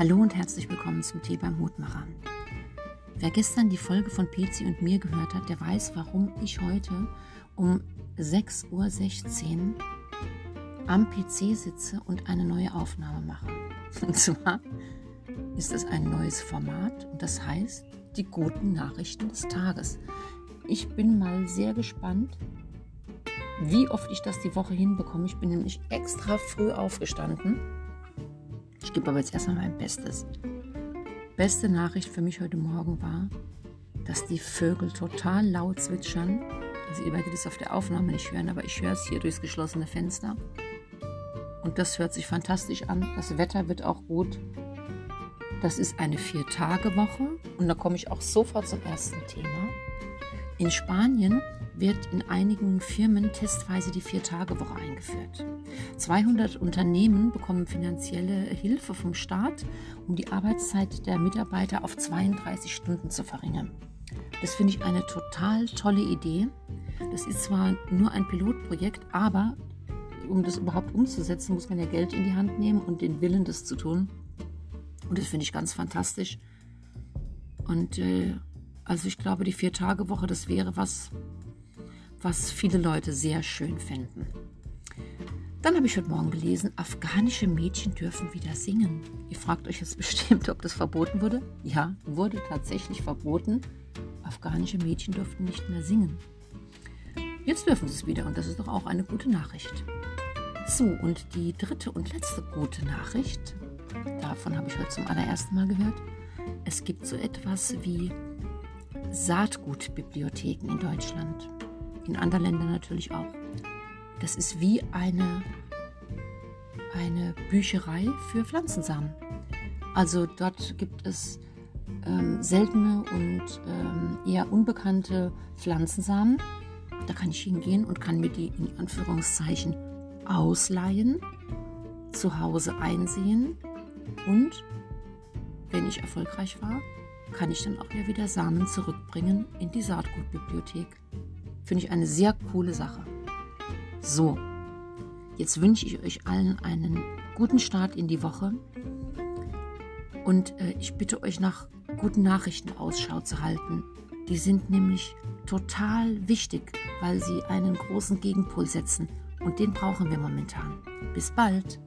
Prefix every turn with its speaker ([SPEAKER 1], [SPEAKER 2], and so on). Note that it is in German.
[SPEAKER 1] Hallo und herzlich willkommen zum Tee beim Hutmacher. Wer gestern die Folge von Pezi und mir gehört hat, der weiß, warum ich heute um 6.16 Uhr am PC sitze und eine neue Aufnahme mache. Und zwar ist es ein neues Format und das heißt die guten Nachrichten des Tages. Ich bin mal sehr gespannt, wie oft ich das die Woche hinbekomme. Ich bin nämlich extra früh aufgestanden ich gebe aber jetzt erstmal mein Bestes. Beste Nachricht für mich heute Morgen war, dass die Vögel total laut zwitschern. Also ihr werdet es auf der Aufnahme nicht hören, aber ich höre es hier durchs geschlossene Fenster. Und das hört sich fantastisch an. Das Wetter wird auch gut. Das ist eine Vier-Tage-Woche. Und da komme ich auch sofort zum ersten Thema. In Spanien wird in einigen Firmen testweise die Vier-Tage-Woche eingeführt. 200 Unternehmen bekommen finanzielle Hilfe vom Staat, um die Arbeitszeit der Mitarbeiter auf 32 Stunden zu verringern. Das finde ich eine total tolle Idee. Das ist zwar nur ein Pilotprojekt, aber um das überhaupt umzusetzen, muss man ja Geld in die Hand nehmen und den Willen, das zu tun. Und das finde ich ganz fantastisch. Und äh, also ich glaube, die Vier-Tage-Woche, das wäre was, was viele Leute sehr schön fänden. Dann habe ich heute Morgen gelesen, afghanische Mädchen dürfen wieder singen. Ihr fragt euch jetzt bestimmt, ob das verboten wurde. Ja, wurde tatsächlich verboten. Afghanische Mädchen durften nicht mehr singen. Jetzt dürfen sie es wieder und das ist doch auch eine gute Nachricht. So, und die dritte und letzte gute Nachricht, davon habe ich heute zum allerersten Mal gehört. Es gibt so etwas wie Saatgutbibliotheken in Deutschland in anderen Ländern natürlich auch. Das ist wie eine, eine Bücherei für Pflanzensamen. Also dort gibt es ähm, seltene und ähm, eher unbekannte Pflanzensamen. Da kann ich hingehen und kann mir die in Anführungszeichen ausleihen, zu Hause einsehen und wenn ich erfolgreich war, kann ich dann auch wieder Samen zurückbringen in die Saatgutbibliothek. Finde ich eine sehr coole Sache. So, jetzt wünsche ich euch allen einen guten Start in die Woche und äh, ich bitte euch nach guten Nachrichten Ausschau zu halten. Die sind nämlich total wichtig, weil sie einen großen Gegenpol setzen und den brauchen wir momentan. Bis bald!